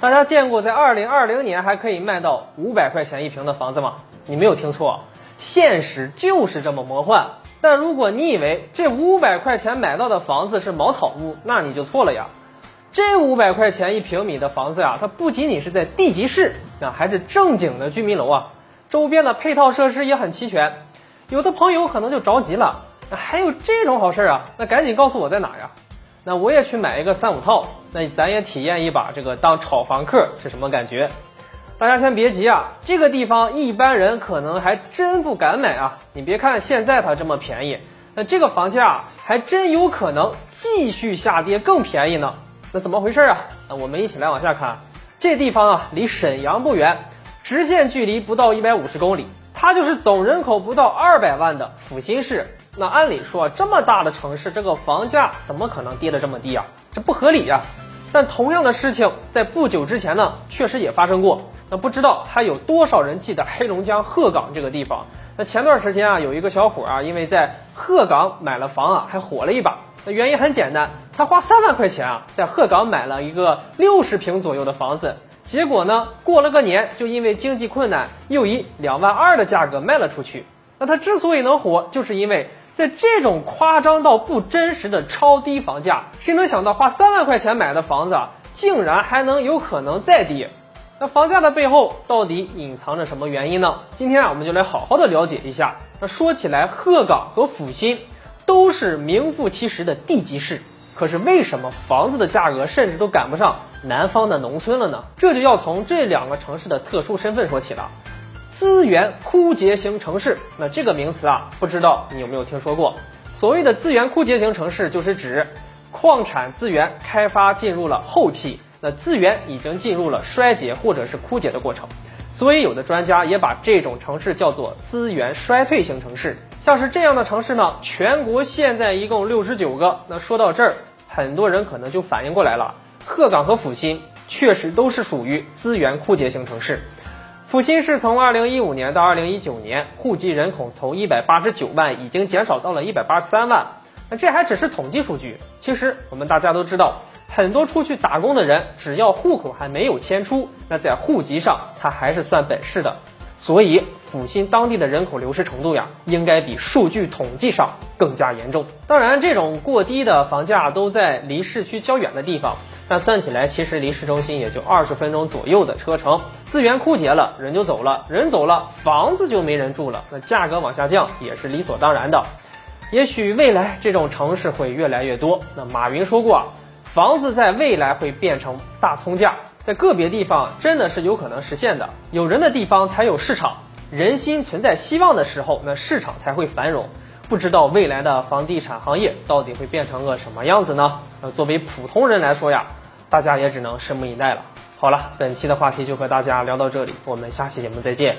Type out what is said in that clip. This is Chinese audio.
大家见过在二零二零年还可以卖到五百块钱一平的房子吗？你没有听错，现实就是这么魔幻。但如果你以为这五百块钱买到的房子是茅草屋，那你就错了呀。这五百块钱一平米的房子呀，它不仅仅是在地级市，那还是正经的居民楼啊，周边的配套设施也很齐全。有的朋友可能就着急了，还有这种好事啊？那赶紧告诉我在哪呀？那我也去买一个三五套，那咱也体验一把这个当炒房客是什么感觉。大家先别急啊，这个地方一般人可能还真不敢买啊。你别看现在它这么便宜，那这个房价还真有可能继续下跌更便宜呢。那怎么回事啊？那我们一起来往下看。这地方啊，离沈阳不远，直线距离不到一百五十公里，它就是总人口不到二百万的阜新市。那按理说这么大的城市，这个房价怎么可能跌得这么低啊？这不合理呀。但同样的事情在不久之前呢，确实也发生过。那不知道还有多少人记得黑龙江鹤岗这个地方？那前段时间啊，有一个小伙啊，因为在鹤岗买了房啊，还火了一把。那原因很简单，他花三万块钱啊，在鹤岗买了一个六十平左右的房子，结果呢，过了个年，就因为经济困难，又以两万二的价格卖了出去。那他之所以能火，就是因为在这种夸张到不真实的超低房价，谁能想到花三万块钱买的房子，竟然还能有可能再跌？那房价的背后到底隐藏着什么原因呢？今天啊，我们就来好好的了解一下。那说起来，鹤岗和阜新都是名副其实的地级市，可是为什么房子的价格甚至都赶不上南方的农村了呢？这就要从这两个城市的特殊身份说起了。资源枯竭型城市，那这个名词啊，不知道你有没有听说过？所谓的资源枯竭型城市，就是指矿产资源开发进入了后期。那资源已经进入了衰竭或者是枯竭的过程，所以有的专家也把这种城市叫做资源衰退型城市。像是这样的城市呢，全国现在一共六十九个。那说到这儿，很多人可能就反应过来了，鹤岗和阜新确实都是属于资源枯竭型城市。阜新是从二零一五年到二零一九年，户籍人口从一百八十九万已经减少到了一百八十三万。那这还只是统计数据，其实我们大家都知道。很多出去打工的人，只要户口还没有迁出，那在户籍上他还是算本市的。所以，阜新当地的人口流失程度呀，应该比数据统计上更加严重。当然，这种过低的房价都在离市区较远的地方，但算起来，其实离市中心也就二十分钟左右的车程。资源枯竭了，人就走了，人走了，房子就没人住了，那价格往下降也是理所当然的。也许未来这种城市会越来越多。那马云说过啊。房子在未来会变成大葱价，在个别地方真的是有可能实现的。有人的地方才有市场，人心存在希望的时候，那市场才会繁荣。不知道未来的房地产行业到底会变成个什么样子呢？那作为普通人来说呀，大家也只能拭目以待了。好了，本期的话题就和大家聊到这里，我们下期节目再见。